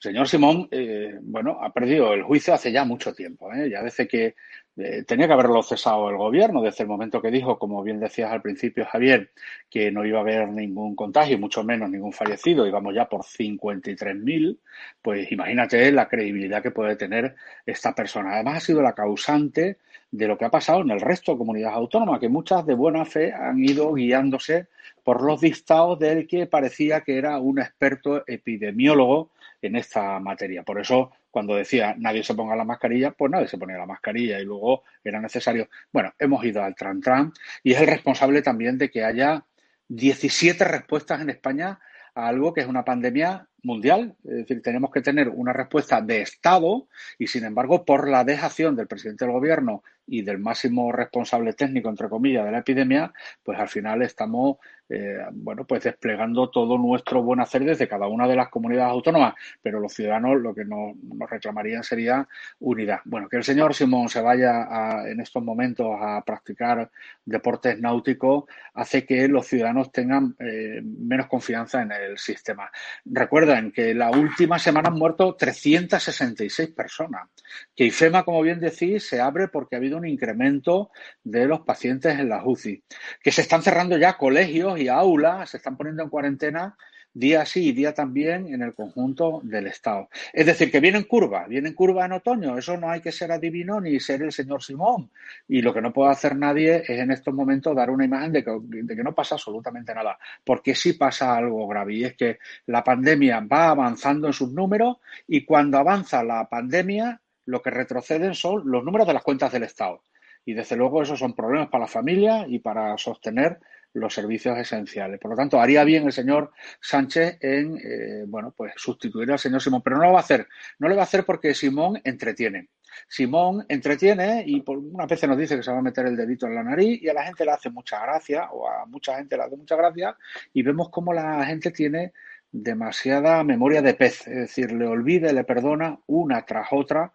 Señor Simón, eh, bueno, ha perdido el juicio hace ya mucho tiempo, ¿eh? Ya desde que eh, tenía que haberlo cesado el gobierno desde el momento que dijo, como bien decías al principio, Javier, que no iba a haber ningún contagio, mucho menos ningún fallecido, íbamos ya por 53.000, pues imagínate la credibilidad que puede tener esta persona. Además, ha sido la causante de lo que ha pasado en el resto de comunidades autónomas, que muchas de buena fe han ido guiándose por los dictados del que parecía que era un experto epidemiólogo en esta materia. Por eso, cuando decía nadie se ponga la mascarilla, pues nadie se ponía la mascarilla y luego era necesario. Bueno, hemos ido al tran tran y es el responsable también de que haya 17 respuestas en España a algo que es una pandemia mundial. Es decir, tenemos que tener una respuesta de Estado y, sin embargo, por la dejación del presidente del Gobierno y del máximo responsable técnico, entre comillas, de la epidemia, pues al final estamos eh, bueno, pues desplegando todo nuestro buen hacer desde cada una de las comunidades autónomas, pero los ciudadanos lo que nos, reclamarían sería unidad. Bueno, que el señor Simón se vaya en estos momentos a practicar deportes náuticos hace que los ciudadanos tengan eh, menos confianza en el sistema. Recuerden que la última semana han muerto 366 personas, que IFEMA, como bien decís, se abre porque ha habido incremento de los pacientes en la UCI, que se están cerrando ya colegios y aulas se están poniendo en cuarentena día sí y día también en el conjunto del Estado. Es decir, que viene en curva, viene en curva en otoño. Eso no hay que ser adivino ni ser el señor Simón. Y lo que no puede hacer nadie es en estos momentos dar una imagen de que, de que no pasa absolutamente nada. Porque sí pasa algo grave y es que la pandemia va avanzando en sus números y cuando avanza la pandemia, lo que retroceden son los números de las cuentas del Estado. Y desde luego esos son problemas para la familia y para sostener los servicios esenciales. Por lo tanto, haría bien el señor Sánchez en, eh, bueno, pues sustituir al señor Simón, pero no lo va a hacer. No lo va a hacer porque Simón entretiene. Simón entretiene y por una vez nos dice que se va a meter el dedito en la nariz y a la gente le hace mucha gracia o a mucha gente le hace mucha gracia y vemos cómo la gente tiene demasiada memoria de pez, es decir, le olvida y le perdona una tras otra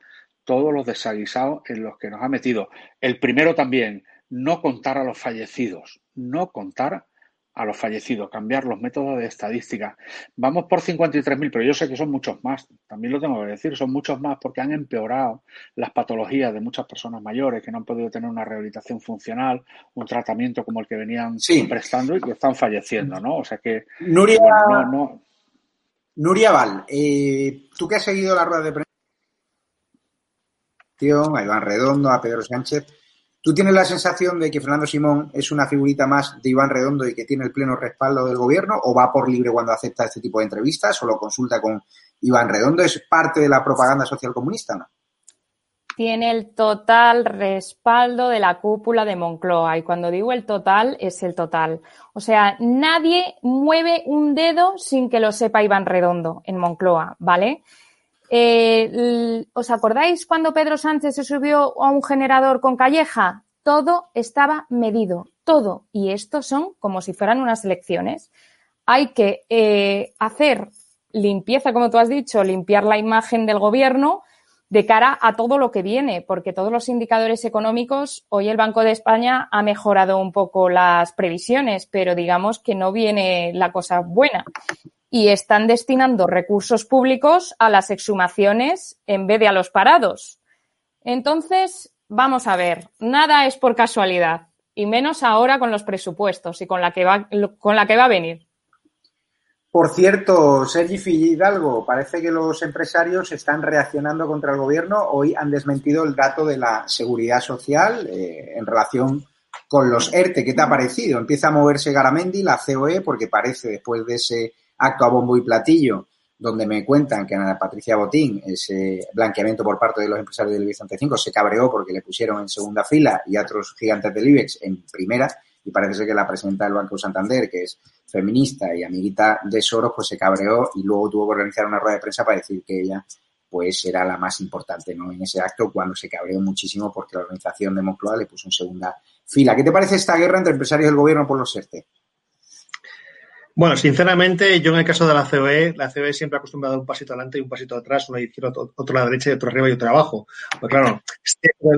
todos los desaguisados en los que nos ha metido. El primero también, no contar a los fallecidos, no contar a los fallecidos, cambiar los métodos de estadística. Vamos por 53.000, pero yo sé que son muchos más, también lo tengo que decir, son muchos más porque han empeorado las patologías de muchas personas mayores que no han podido tener una rehabilitación funcional, un tratamiento como el que venían prestando y que están falleciendo, ¿no? O sea que... Nuria, Nuria Val, eh, tú que has seguido la rueda de prensa, a Iván Redondo, a Pedro Sánchez, ¿Tú tienes la sensación de que Fernando Simón es una figurita más de Iván Redondo y que tiene el pleno respaldo del gobierno o va por libre cuando acepta este tipo de entrevistas o lo consulta con Iván Redondo? ¿Es parte de la propaganda social comunista no? Tiene el total respaldo de la cúpula de Moncloa y cuando digo el total es el total. O sea, nadie mueve un dedo sin que lo sepa Iván Redondo en Moncloa, ¿vale? Eh, ¿Os acordáis cuando Pedro Sánchez se subió a un generador con Calleja? todo estaba medido, todo. Y esto son como si fueran unas elecciones. Hay que eh, hacer limpieza, como tú has dicho, limpiar la imagen del gobierno de cara a todo lo que viene, porque todos los indicadores económicos, hoy el Banco de España ha mejorado un poco las previsiones, pero digamos que no viene la cosa buena. Y están destinando recursos públicos a las exhumaciones en vez de a los parados. Entonces, vamos a ver, nada es por casualidad, y menos ahora con los presupuestos y con la que va, con la que va a venir. Por cierto, Sergi Hidalgo, parece que los empresarios están reaccionando contra el gobierno. Hoy han desmentido el dato de la seguridad social eh, en relación con los ERTE. ¿Qué te ha parecido? Empieza a moverse Garamendi, la COE, porque parece después de ese acto a bombo y platillo, donde me cuentan que Ana Patricia Botín, ese blanqueamiento por parte de los empresarios del IBEX 35, se cabreó porque le pusieron en segunda fila y a otros gigantes del IBEX en primera y parece ser que la presidenta del Banco Santander, que es feminista y amiguita de Soros, pues se cabreó y luego tuvo que organizar una rueda de prensa para decir que ella pues era la más importante ¿no? en ese acto cuando se cabreó muchísimo porque la organización de Moncloa le puso en segunda fila. ¿Qué te parece esta guerra entre empresarios del gobierno por los ERTE? Bueno, sinceramente, yo en el caso de la COE, la COE siempre ha acostumbrado a un pasito adelante y un pasito atrás, uno a la izquierda, otro a la derecha y otro arriba y otro abajo. Pues claro,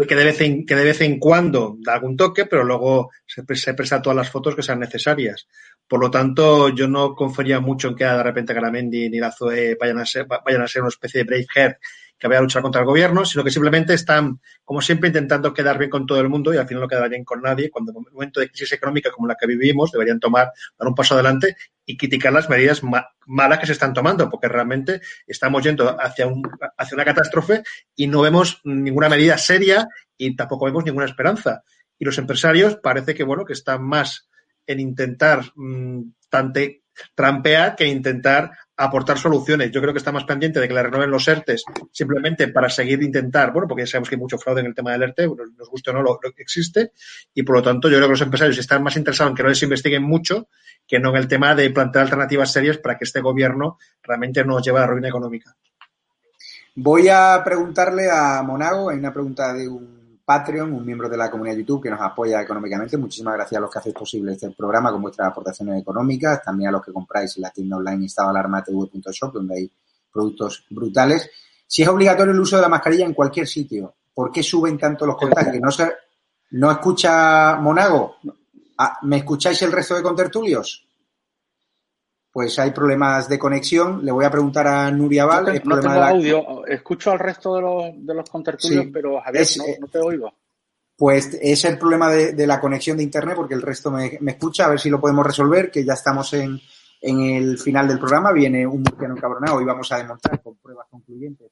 que de, vez en, que de vez en cuando da algún toque, pero luego se, se presta todas las fotos que sean necesarias. Por lo tanto, yo no confiaría mucho en que de repente Garamendi ni la COE vayan a ser, vayan a ser una especie de brave hair que vaya a luchar contra el gobierno, sino que simplemente están, como siempre, intentando quedar bien con todo el mundo y al final no quedar bien con nadie. Cuando en un momento de crisis económica como la que vivimos, deberían tomar, dar un paso adelante y criticar las medidas malas que se están tomando, porque realmente estamos yendo hacia, un, hacia una catástrofe y no vemos ninguna medida seria y tampoco vemos ninguna esperanza. Y los empresarios parece que, bueno, que están más en intentar tante, trampear que intentar aportar soluciones. Yo creo que está más pendiente de que le renueven los ERTES simplemente para seguir intentar, bueno, porque ya sabemos que hay mucho fraude en el tema del ERTE, nos guste o no, lo, existe, y por lo tanto yo creo que los empresarios están más interesados en que no les investiguen mucho que no en el tema de plantear alternativas serias para que este gobierno realmente no nos lleve a la ruina económica. Voy a preguntarle a Monago, hay una pregunta de un Patreon, un miembro de la comunidad YouTube que nos apoya económicamente. Muchísimas gracias a los que hacéis posible este programa con vuestras aportaciones económicas, también a los que compráis en la tienda online estadoalarmatv.shop, donde hay productos brutales. Si es obligatorio el uso de la mascarilla en cualquier sitio, ¿por qué suben tanto los contagios? ¿No, se, no escucha Monago? Ah, ¿Me escucháis el resto de contertulios? Pues hay problemas de conexión. Le voy a preguntar a Nuria Val. No, te, no tengo la... audio. Escucho al resto de los, de los contertulios, sí, pero Javier, es, no, no, te oigo. Pues es el problema de, de, la conexión de Internet, porque el resto me, me, escucha. A ver si lo podemos resolver, que ya estamos en, en el final del programa. Viene un murciano encabronado y vamos a demostrar con pruebas concluyentes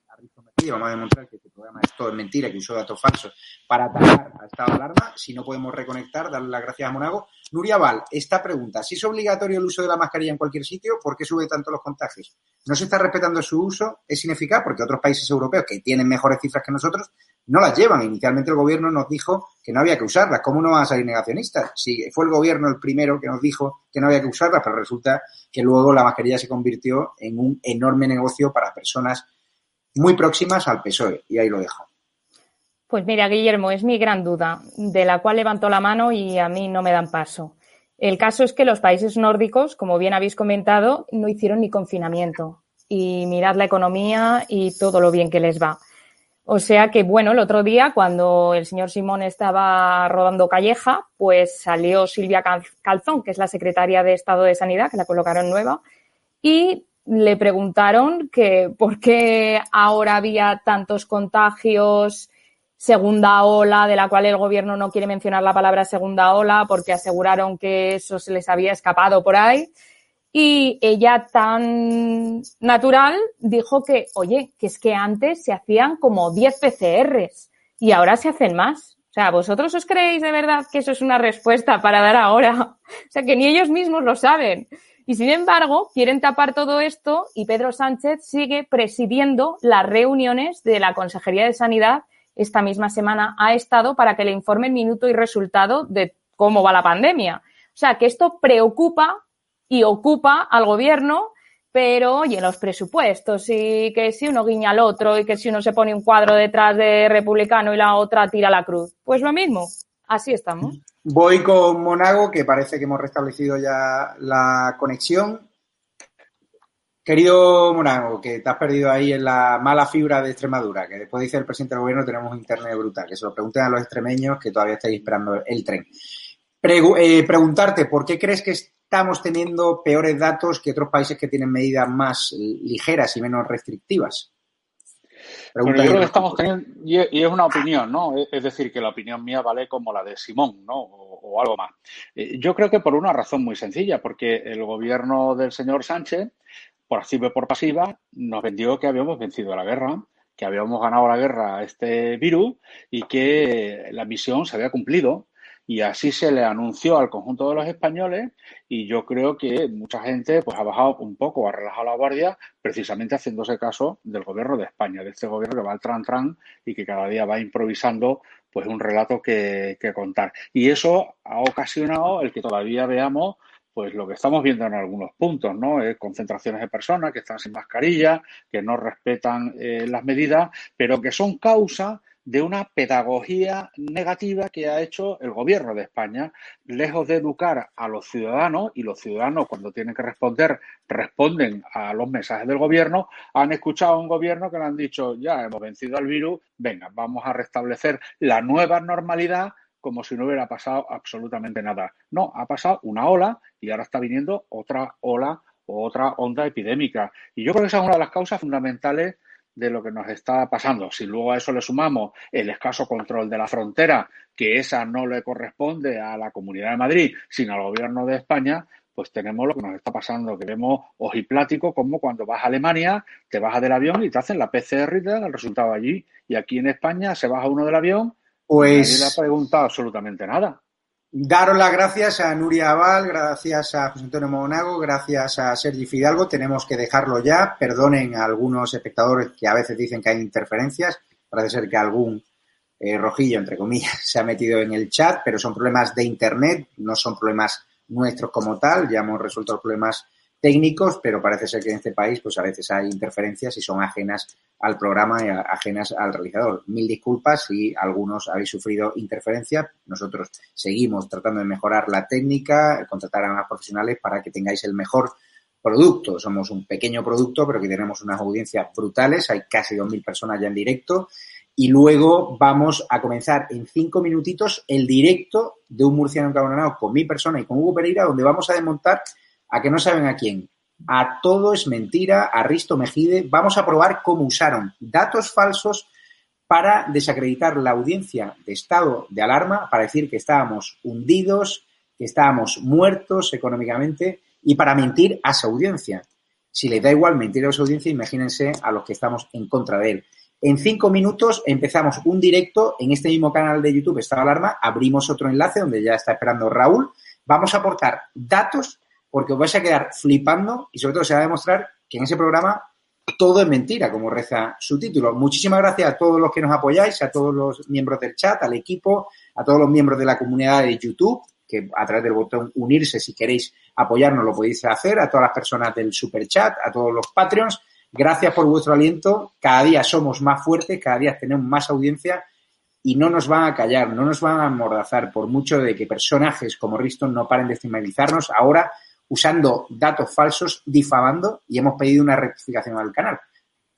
Mejía, vamos a demostrar que este programa es todo mentira, que usó datos falsos para atacar a estado de alarma. Si no podemos reconectar, darle las gracias a Monago. Nuria Val, esta pregunta, si es obligatorio el uso de la mascarilla en cualquier sitio, ¿por qué sube tanto los contagios? ¿No se está respetando su uso? ¿Es ineficaz? Porque otros países europeos que tienen mejores cifras que nosotros no las llevan. Inicialmente el gobierno nos dijo que no había que usarlas. ¿Cómo no van a salir negacionistas? Si fue el gobierno el primero que nos dijo que no había que usarlas, pero resulta que luego la mascarilla se convirtió en un enorme negocio para personas muy próximas al PSOE. Y ahí lo dejo. Pues mira, Guillermo, es mi gran duda, de la cual levanto la mano y a mí no me dan paso. El caso es que los países nórdicos, como bien habéis comentado, no hicieron ni confinamiento. Y mirad la economía y todo lo bien que les va. O sea que, bueno, el otro día, cuando el señor Simón estaba rodando Calleja, pues salió Silvia Calzón, que es la secretaria de Estado de Sanidad, que la colocaron nueva, y le preguntaron que por qué ahora había tantos contagios segunda ola, de la cual el gobierno no quiere mencionar la palabra segunda ola porque aseguraron que eso se les había escapado por ahí. Y ella tan natural dijo que, oye, que es que antes se hacían como 10 PCRs y ahora se hacen más. O sea, ¿vosotros os creéis de verdad que eso es una respuesta para dar ahora? O sea, que ni ellos mismos lo saben. Y sin embargo, quieren tapar todo esto y Pedro Sánchez sigue presidiendo las reuniones de la Consejería de Sanidad esta misma semana ha estado para que le informen minuto y resultado de cómo va la pandemia. O sea, que esto preocupa y ocupa al gobierno, pero oye, los presupuestos y que si uno guiña al otro y que si uno se pone un cuadro detrás de republicano y la otra tira la cruz, pues lo mismo. Así estamos. Voy con Monago, que parece que hemos restablecido ya la conexión. Querido Monago, que te has perdido ahí en la mala fibra de Extremadura, que después dice el presidente del gobierno tenemos internet brutal, que se lo pregunten a los extremeños que todavía estáis esperando el tren. Eh, preguntarte, ¿por qué crees que estamos teniendo peores datos que otros países que tienen medidas más ligeras y menos restrictivas? Bueno, yo creo que estamos teniendo, y es una opinión, ¿no? Es decir, que la opinión mía vale como la de Simón, ¿no? O, algo más. Eh, yo creo que por una razón muy sencilla, porque el gobierno del señor Sánchez, por activa y por pasiva, nos vendió que habíamos vencido la guerra, que habíamos ganado la guerra a este virus y que la misión se había cumplido y así se le anunció al conjunto de los españoles y yo creo que mucha gente pues ha bajado un poco, ha relajado la guardia precisamente haciéndose caso del gobierno de España, de este gobierno que va al tran tran y que cada día va improvisando pues un relato que, contar. Y eso ha ocasionado el que todavía veamos pues lo que estamos viendo en algunos puntos, ¿no? concentraciones de personas que están sin mascarilla, que no respetan eh, las medidas, pero que son causa de una pedagogía negativa que ha hecho el gobierno de España, lejos de educar a los ciudadanos, y los ciudadanos cuando tienen que responder responden a los mensajes del gobierno, han escuchado a un gobierno que le han dicho, ya hemos vencido al virus, venga, vamos a restablecer la nueva normalidad como si no hubiera pasado absolutamente nada. No, ha pasado una ola y ahora está viniendo otra ola o otra onda epidémica. Y yo creo que esa es una de las causas fundamentales de lo que nos está pasando. Si luego a eso le sumamos el escaso control de la frontera, que esa no le corresponde a la Comunidad de Madrid, sino al Gobierno de España, pues tenemos lo que nos está pasando, que vemos ojiplático como cuando vas a Alemania, te bajas del avión y te hacen la PCR y te dan el resultado allí. Y aquí en España se baja uno del avión pues... y nadie le ha preguntado absolutamente nada. Daros las gracias a Nuria Aval, gracias a José Antonio Monago, gracias a Sergi Fidalgo. Tenemos que dejarlo ya. Perdonen a algunos espectadores que a veces dicen que hay interferencias. Parece ser que algún eh, rojillo, entre comillas, se ha metido en el chat, pero son problemas de Internet, no son problemas nuestros como tal. Ya hemos resuelto los problemas técnicos, pero parece ser que en este país pues a veces hay interferencias y son ajenas al programa y ajenas al realizador. Mil disculpas si algunos habéis sufrido interferencia. Nosotros seguimos tratando de mejorar la técnica, contratar a más profesionales para que tengáis el mejor producto. Somos un pequeño producto, pero que tenemos unas audiencias brutales. Hay casi 2.000 personas ya en directo. Y luego vamos a comenzar en cinco minutitos el directo de un murciano encabronado con mi persona y con Hugo Pereira, donde vamos a desmontar a que no saben a quién. A todo es mentira, a Risto Mejide. Vamos a probar cómo usaron datos falsos para desacreditar la audiencia de estado de alarma, para decir que estábamos hundidos, que estábamos muertos económicamente y para mentir a su audiencia. Si les da igual mentir a su audiencia, imagínense a los que estamos en contra de él. En cinco minutos empezamos un directo en este mismo canal de YouTube, Estado de Alarma. Abrimos otro enlace donde ya está esperando Raúl. Vamos a aportar datos porque os vais a quedar flipando y sobre todo se va a demostrar que en ese programa todo es mentira, como reza su título. Muchísimas gracias a todos los que nos apoyáis, a todos los miembros del chat, al equipo, a todos los miembros de la comunidad de YouTube, que a través del botón unirse, si queréis apoyarnos, lo podéis hacer, a todas las personas del super chat, a todos los Patreons. Gracias por vuestro aliento. Cada día somos más fuertes, cada día tenemos más audiencia y no nos van a callar, no nos van a amordazar, por mucho de que personajes como Riston no paren de estigmatizarnos. Ahora usando datos falsos, difamando y hemos pedido una rectificación al canal,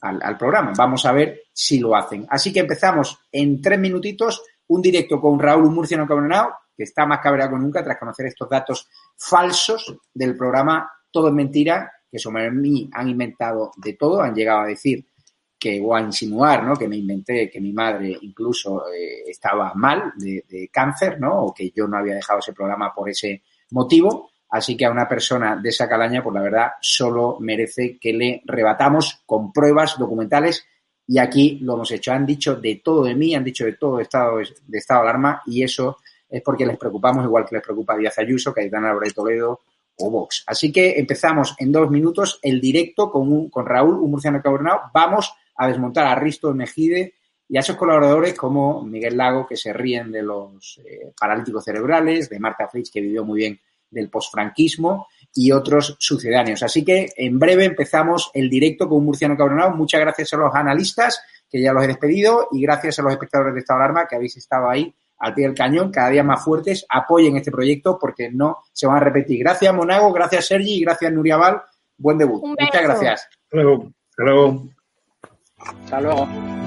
al, programa. Vamos a ver si lo hacen. Así que empezamos en tres minutitos un directo con Raúl Murciano Cabronao, que está más cabreado que nunca tras conocer estos datos falsos del programa Todo es Mentira, que sobre mí han inventado de todo, han llegado a decir que o a insinuar, ¿no? Que me inventé que mi madre incluso eh, estaba mal de, de, cáncer, ¿no? O que yo no había dejado ese programa por ese motivo. Así que a una persona de esa calaña, pues la verdad, solo merece que le rebatamos con pruebas documentales y aquí lo hemos hecho. Han dicho de todo de mí, han dicho de todo de estado de estado de alarma y eso es porque les preocupamos igual que les preocupa Díaz Ayuso, Cayetana Álvarez Toledo o Vox. Así que empezamos en dos minutos el directo con, con Raúl, un murciano cabronado. Vamos a desmontar a Risto Mejide y a esos colaboradores como Miguel Lago, que se ríen de los eh, paralíticos cerebrales, de Marta Fritz, que vivió muy bien del posfranquismo y otros sucedáneos. Así que en breve empezamos el directo con un murciano cabronado. Muchas gracias a los analistas, que ya los he despedido, y gracias a los espectadores de esta alarma que habéis estado ahí al pie del cañón, cada día más fuertes. Apoyen este proyecto porque no se van a repetir. Gracias, Monago, gracias, Sergi, y gracias, Nuria Val. Buen debut. Muchas gracias. Hasta luego. Hasta luego.